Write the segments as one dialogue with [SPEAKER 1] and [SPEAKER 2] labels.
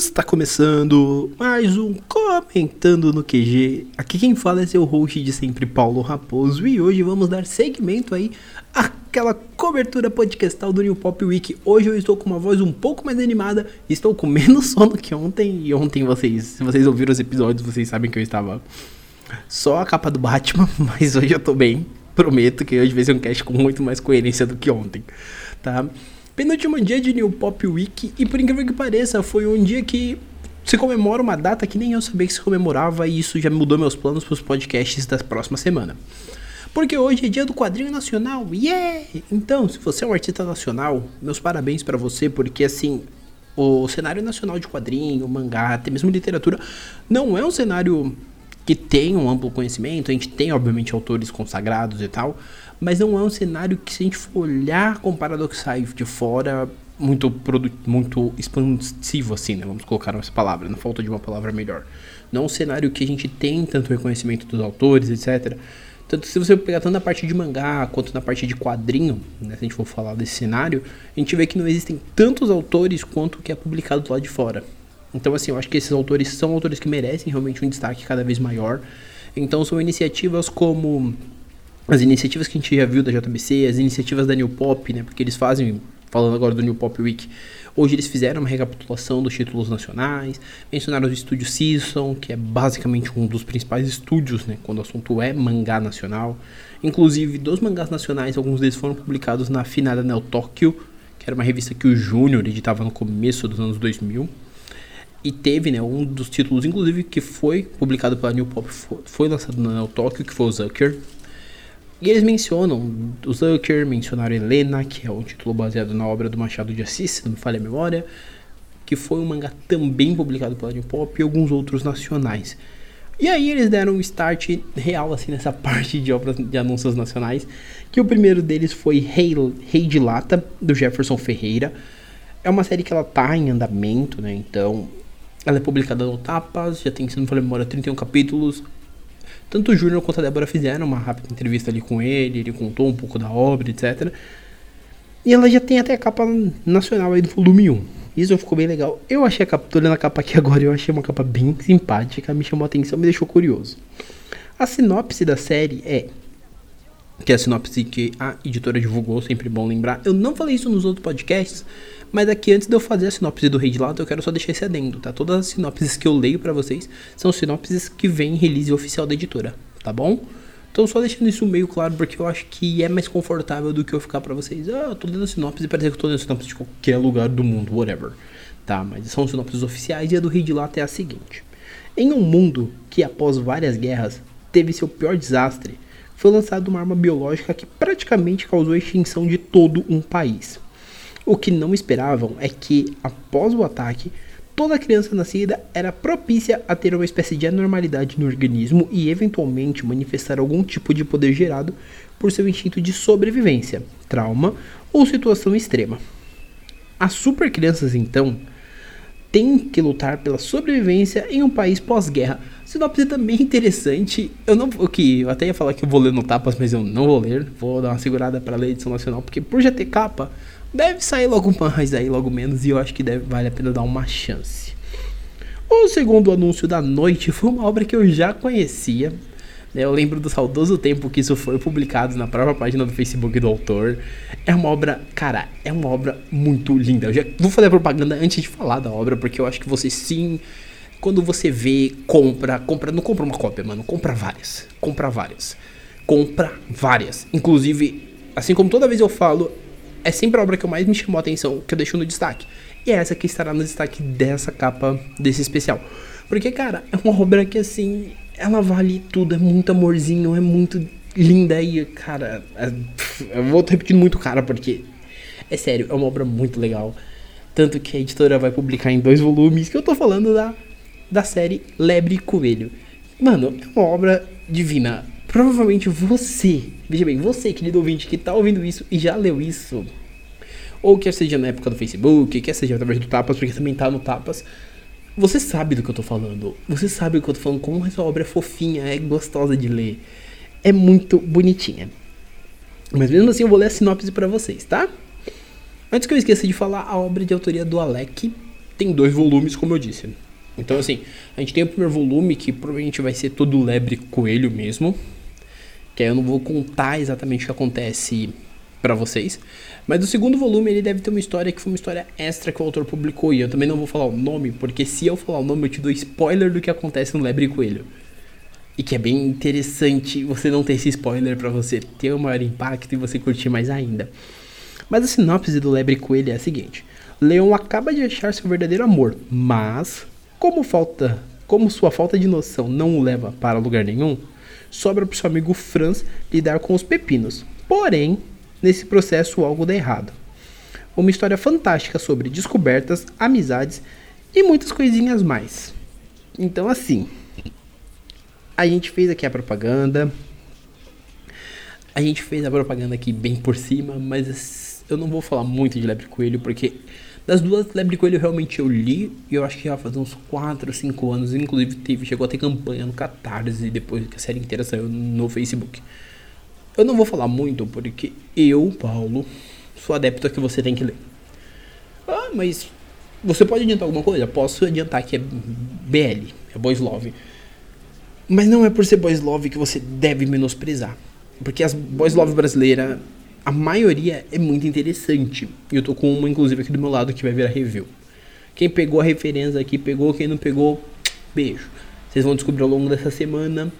[SPEAKER 1] Está começando mais um Comentando no QG. Aqui quem fala é seu host de sempre, Paulo Raposo. E hoje vamos dar segmento aí àquela cobertura podcastal do New Pop Week. Hoje eu estou com uma voz um pouco mais animada, estou com menos sono que ontem. E ontem vocês, se vocês ouviram os episódios, vocês sabem que eu estava só a capa do Batman. Mas hoje eu tô bem. Prometo que hoje vai ser um cast com muito mais coerência do que ontem, tá? Penúltimo dia de New Pop Week e por incrível que pareça, foi um dia que se comemora uma data que nem eu sabia que se comemorava e isso já mudou meus planos para os podcasts da próxima semana. Porque hoje é dia do quadrinho nacional, yeah! Então, se você é um artista nacional, meus parabéns para você, porque assim, o cenário nacional de quadrinho, mangá, até mesmo literatura, não é um cenário que tem um amplo conhecimento, a gente tem obviamente autores consagrados e tal, mas não é um cenário que se a gente for olhar comparado ao que sai de fora, muito, muito expansivo assim, né? Vamos colocar essa palavra, na falta de uma palavra melhor. Não é um cenário que a gente tem tanto reconhecimento dos autores, etc. Tanto se você pegar tanto na parte de mangá quanto na parte de quadrinho, né, se a gente for falar desse cenário, a gente vê que não existem tantos autores quanto o que é publicado do lado de fora. Então, assim, eu acho que esses autores são autores que merecem realmente um destaque cada vez maior. Então, são iniciativas como as iniciativas que a gente já viu da JBC, as iniciativas da New Pop, né? Porque eles fazem, falando agora do New Pop Week, hoje eles fizeram uma recapitulação dos títulos nacionais, mencionaram o estúdio Season, que é basicamente um dos principais estúdios, né? Quando o assunto é mangá nacional. Inclusive, dos mangás nacionais, alguns deles foram publicados na finada Neo Tokyo, que era uma revista que o Júnior editava no começo dos anos 2000. E teve, né, um dos títulos, inclusive, que foi publicado pela New Pop, foi, lançado na Tokyo, que foi o Zucker, e eles mencionam o Zucker, mencionaram Helena, que é um título baseado na obra do Machado de Assis, se não me falha a memória, que foi um mangá também publicado pela New Pop e alguns outros nacionais. E aí eles deram um start real assim nessa parte de obras de anúncios nacionais, que o primeiro deles foi Rei, Rei de Lata, do Jefferson Ferreira. É uma série que ela tá em andamento, né? Então, ela é publicada no Tapas, já tem, se não me falha memória, 31 capítulos. Tanto o Júnior quanto a Débora fizeram uma rápida entrevista ali com ele, ele contou um pouco da obra, etc. E ela já tem até a capa nacional aí do volume 1. Isso ficou bem legal. Eu achei a capa, tô olhando a capa aqui agora, eu achei uma capa bem simpática, me chamou a atenção, me deixou curioso. A sinopse da série é que é a sinopse que a editora divulgou, sempre bom lembrar. Eu não falei isso nos outros podcasts, mas aqui antes de eu fazer a sinopse do Rei de Lado, eu quero só deixar esse adendo, tá? Todas as sinopses que eu leio para vocês são sinopses que vêm em release oficial da editora, tá bom? Então só deixando isso meio claro porque eu acho que é mais confortável do que eu ficar para vocês. Ah, eu tô lendo sinopse e parece que eu tô lendo sinopse de qualquer lugar do mundo, whatever. Tá, mas são sinopses oficiais e a do Rei de Lata é a seguinte. Em um mundo que após várias guerras teve seu pior desastre, foi lançada uma arma biológica que praticamente causou a extinção de todo um país. O que não esperavam é que, após o ataque, toda criança nascida era propícia a ter uma espécie de anormalidade no organismo e eventualmente manifestar algum tipo de poder gerado por seu instinto de sobrevivência, trauma ou situação extrema. As super crianças, então, têm que lutar pela sobrevivência em um país pós-guerra Sinopse também interessante. Eu não vou que eu até ia falar que eu vou ler no tapas, mas eu não vou ler. Vou dar uma segurada para ler edição nacional, porque por já ter capa, deve sair logo mais aí, logo menos, e eu acho que deve, vale a pena dar uma chance. O segundo anúncio da noite foi uma obra que eu já conhecia. Eu lembro do saudoso tempo que isso foi publicado na própria página do Facebook do autor. É uma obra, cara, é uma obra muito linda. Eu já vou fazer propaganda antes de falar da obra, porque eu acho que você sim quando você vê, compra, compra, não compra uma cópia, mano, compra várias. Compra várias. Compra várias. Inclusive, assim como toda vez eu falo, é sempre a obra que mais me chamou a atenção, que eu deixo no destaque. E é essa que estará no destaque dessa capa desse especial. Porque, cara, é uma obra que assim, ela vale tudo, é muito amorzinho, é muito linda e, cara, é, eu vou repetindo muito cara, porque é sério, é uma obra muito legal. Tanto que a editora vai publicar em dois volumes, que eu tô falando da da série Lebre e Coelho. Mano, é uma obra divina. Provavelmente você, veja bem, você, querido ouvinte, que tá ouvindo isso e já leu isso, ou quer seja na época do Facebook, quer seja através do Tapas, porque também tá no Tapas, você sabe do que eu tô falando. Você sabe do que eu tô falando, como essa obra é fofinha, é gostosa de ler. É muito bonitinha. Mas mesmo assim eu vou ler a sinopse para vocês, tá? Antes que eu esqueça de falar, a obra de autoria do Alec tem dois volumes, como eu disse. Então, assim, a gente tem o primeiro volume, que provavelmente vai ser todo lebre coelho mesmo. Que aí eu não vou contar exatamente o que acontece para vocês. Mas o segundo volume ele deve ter uma história que foi uma história extra que o autor publicou. E eu também não vou falar o nome, porque se eu falar o nome, eu te dou spoiler do que acontece no Lebre Coelho. E que é bem interessante você não ter esse spoiler para você ter um maior impacto e você curtir mais ainda. Mas a sinopse do Lebre Coelho é a seguinte: Leon acaba de achar seu verdadeiro amor, mas como falta, como sua falta de noção não o leva para lugar nenhum, sobra para seu amigo Franz lidar com os pepinos. Porém, nesse processo algo dá errado. Uma história fantástica sobre descobertas, amizades e muitas coisinhas mais. Então, assim, a gente fez aqui a propaganda. A gente fez a propaganda aqui bem por cima, mas eu não vou falar muito de Lebre Coelho, porque das duas, Lebre Coelho realmente eu li, e eu acho que já faz uns 4 ou 5 anos, inclusive teve, chegou a ter campanha no Catarse, depois que a série inteira saiu no Facebook. Eu não vou falar muito porque eu, Paulo, sou adepto a que você tem que ler. Ah, mas você pode adiantar alguma coisa? Posso adiantar que é BL, é Boys Love. Mas não é por ser Boys Love que você deve menosprezar. Porque as Boys Love brasileira, a maioria é muito interessante. E eu tô com uma, inclusive, aqui do meu lado que vai virar review. Quem pegou a referência aqui, pegou. Quem não pegou, beijo. Vocês vão descobrir ao longo dessa semana.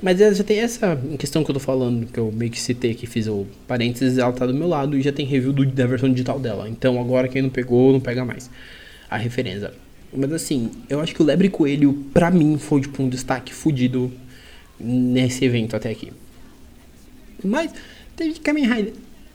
[SPEAKER 1] Mas já tem essa questão que eu tô falando, que eu meio que citei aqui, fiz o parênteses, ela tá do meu lado e já tem review do, da versão digital dela. Então agora quem não pegou, não pega mais a referência. Mas assim, eu acho que o Lebre Coelho, pra mim, foi tipo um destaque fudido nesse evento até aqui. Mas teve Kamen Rider.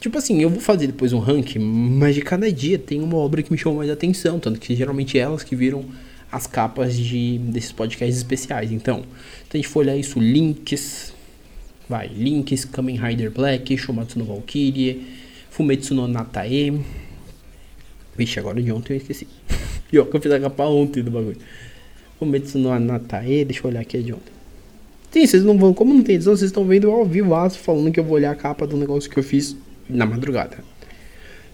[SPEAKER 1] Tipo assim, eu vou fazer depois um ranking, mas de cada dia tem uma obra que me chamou mais atenção, tanto que geralmente elas que viram as capas de, desses podcasts especiais. Então, se a gente for olhar isso, links, vai, links, Kamen Rider Black, Shomatsu no Valkyrie, Fumetsu no Natae. Vixe, agora de ontem eu esqueci. Que eu fiz a capa ontem do bagulho. Fumetsu no Natae, deixa eu olhar aqui é de ontem. Sim, vocês não vão, como não tem edição, vocês estão vendo ao vivo falando que eu vou olhar a capa do negócio que eu fiz na madrugada.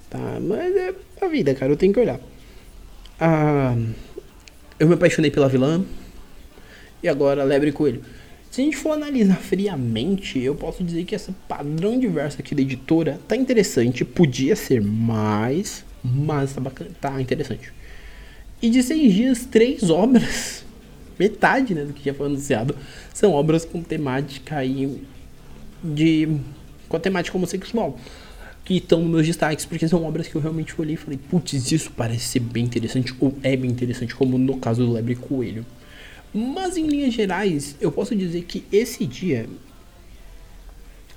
[SPEAKER 1] Tá, mas é a vida, cara, eu tenho que olhar. Ah eu me apaixonei pela vilã. E agora Lebre e Coelho. Se a gente for analisar friamente, eu posso dizer que esse padrão diverso aqui da editora tá interessante. Podia ser mais, mas tá, bacana, tá interessante. E de seis dias, três obras, metade né, do que já foi anunciado, são obras com temática aí de. com temática homossexual que estão nos meus destaques, porque são obras que eu realmente olhei e falei, putz, isso parece ser bem interessante, ou é bem interessante, como no caso do Lebre Coelho. Mas em linhas gerais, eu posso dizer que esse dia.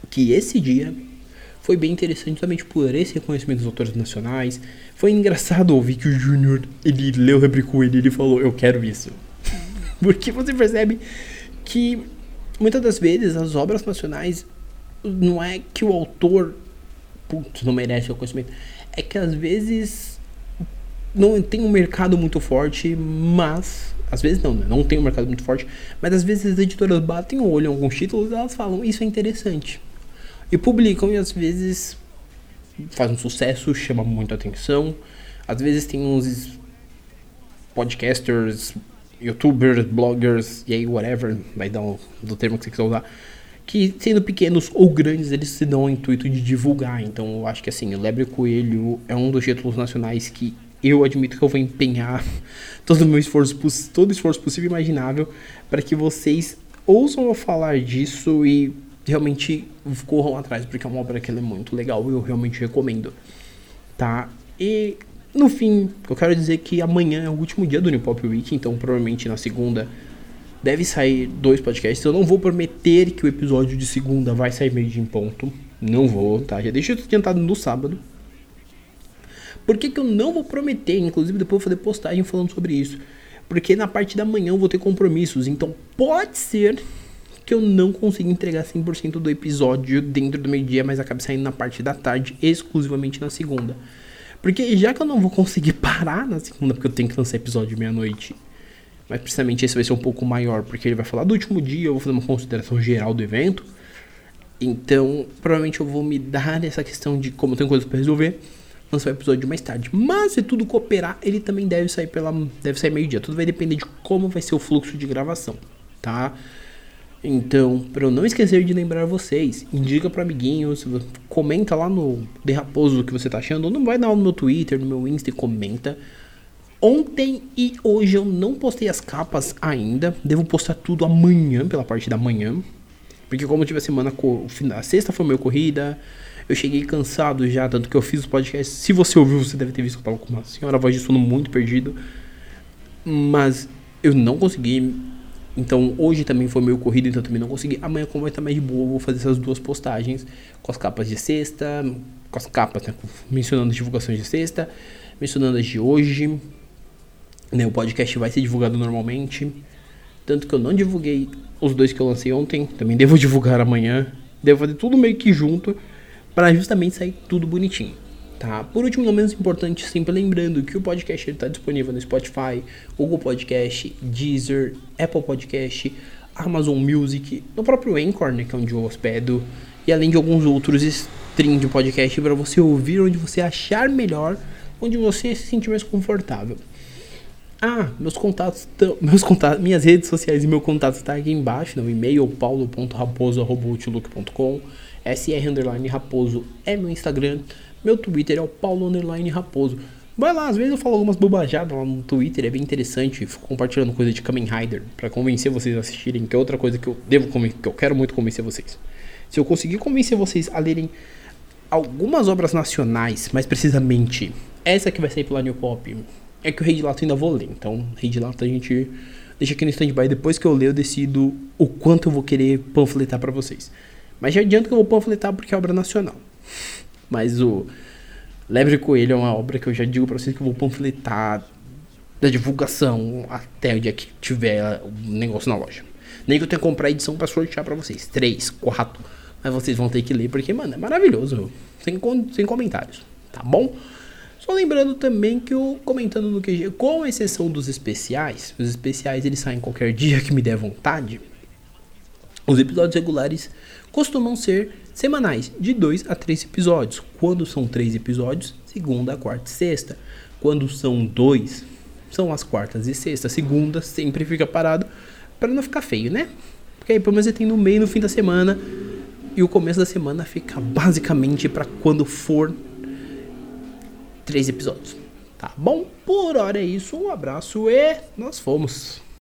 [SPEAKER 1] Que esse dia foi bem interessante somente por esse reconhecimento dos autores nacionais. Foi engraçado ouvir que o Júnior, ele leu o Lebre Coelho e ele falou, eu quero isso. Porque você percebe que muitas das vezes as obras nacionais não é que o autor putz, não merece reconhecimento. É que às vezes não tem um mercado muito forte, mas. Às vezes não, né? Não tem um mercado muito forte, mas às vezes as editoras batem o olho em alguns títulos e elas falam, isso é interessante. E publicam e às vezes faz um sucesso, chama muito atenção. Às vezes tem uns podcasters, youtubers, bloggers, e aí whatever, vai dar um, do termo que você quiser usar que sendo pequenos ou grandes, eles se dão o intuito de divulgar. Então eu acho que assim, o Lebre Coelho é um dos títulos nacionais que eu admito que eu vou empenhar todo o meu esforço, todo esforço possível e imaginável para que vocês ouçam eu falar disso e realmente corram atrás, porque é uma obra que é muito legal e eu realmente recomendo. Tá? E no fim, eu quero dizer que amanhã é o último dia do New Pop Week, então provavelmente na segunda Deve sair dois podcasts. Eu não vou prometer que o episódio de segunda vai sair meio de em ponto. Não vou, tá? Já deixei adiantado no sábado. Por que, que eu não vou prometer? Inclusive, depois eu vou fazer postagem falando sobre isso. Porque na parte da manhã eu vou ter compromissos. Então pode ser que eu não consiga entregar 100% do episódio dentro do meio-dia, mas acabe saindo na parte da tarde, exclusivamente na segunda. Porque já que eu não vou conseguir parar na segunda, porque eu tenho que lançar episódio meia-noite mas precisamente esse vai ser um pouco maior, porque ele vai falar do último dia, eu vou fazer uma consideração geral do evento. Então, provavelmente eu vou me dar essa questão de como tenho coisas para resolver. lançar o episódio mais tarde. Mas se tudo cooperar, ele também deve sair pela deve sair meio-dia. Tudo vai depender de como vai ser o fluxo de gravação, tá? Então, para eu não esquecer de lembrar vocês, indica para amiguinhos, comenta lá no De Raposo o que você tá achando, ou não vai dar no meu Twitter, no meu Insta e comenta. Ontem e hoje eu não postei as capas ainda, devo postar tudo amanhã, pela parte da manhã. Porque como eu tive a semana, a sexta foi meio corrida, eu cheguei cansado já, tanto que eu fiz o podcast. Se você ouviu, você deve ter visto que eu tava com uma senhora voz de sono muito perdido. Mas eu não consegui então hoje também foi meio corrido, então também não consegui. Amanhã, como vai estar mais de boa, eu vou fazer essas duas postagens com as capas de sexta, com as capas, né, mencionando as divulgações de sexta, mencionando as de hoje. Né, o podcast vai ser divulgado normalmente. Tanto que eu não divulguei os dois que eu lancei ontem, também devo divulgar amanhã. Devo fazer tudo meio que junto, para justamente sair tudo bonitinho. Tá? Por último, não menos importante, sempre lembrando que o podcast está disponível no Spotify, Google Podcast, Deezer, Apple Podcast, Amazon Music, no próprio Anchor, né, que é onde eu hospedo, e além de alguns outros streams de podcast para você ouvir onde você achar melhor, onde você se sentir mais confortável. Ah, meus contatos, meus contatos, minhas redes sociais e meu contato está aqui embaixo, no e-mail paulo.raposo@outlook.com, sr underline raposo é meu Instagram. Meu Twitter é o Paulo Underline Raposo. Vai lá, às vezes eu falo algumas bobajadas lá no Twitter, é bem interessante. Fico compartilhando coisa de Kamen Rider para convencer vocês a assistirem, que é outra coisa que eu devo que eu quero muito convencer vocês. Se eu conseguir convencer vocês a lerem algumas obras nacionais, mais precisamente essa que vai sair pela New Pop, é que o Rei de Lato ainda vou ler. Então, Rei de Lato a gente deixa aqui no stand-by. Depois que eu ler, eu decido o quanto eu vou querer panfletar para vocês. Mas já adianto que eu vou panfletar porque é obra nacional. Mas o Lebre Coelho é uma obra que eu já digo pra vocês que eu vou panfletar da divulgação até o dia que tiver o negócio na loja. Nem que eu tenha que comprar edição pra sortear pra vocês. Três, quatro. Mas vocês vão ter que ler porque, mano, é maravilhoso. Sem, sem comentários. Tá bom? Só lembrando também que eu comentando no QG, com exceção dos especiais, os especiais eles saem qualquer dia que me der vontade. Os episódios regulares costumam ser semanais, de 2 a 3 episódios. Quando são 3 episódios, segunda, quarta e sexta. Quando são dois, são as quartas e sexta. Segunda sempre fica parado para não ficar feio, né? Porque aí pelo menos você tem no meio no fim da semana e o começo da semana fica basicamente para quando for três episódios. Tá bom? Por hora é isso. Um abraço e nós fomos.